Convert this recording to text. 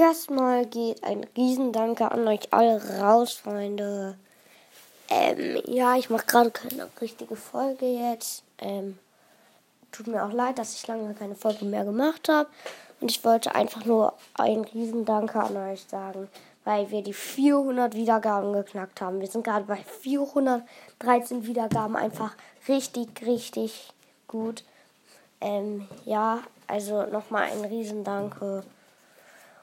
erstmal geht ein Riesendanke an euch alle raus, Freunde. Ähm, ja, ich mache gerade keine richtige Folge jetzt. Ähm, tut mir auch leid, dass ich lange keine Folge mehr gemacht habe. Und ich wollte einfach nur ein Riesendanke an euch sagen, weil wir die 400 Wiedergaben geknackt haben. Wir sind gerade bei 413 Wiedergaben. Einfach richtig, richtig gut. Ähm, ja, also nochmal ein Riesendanke.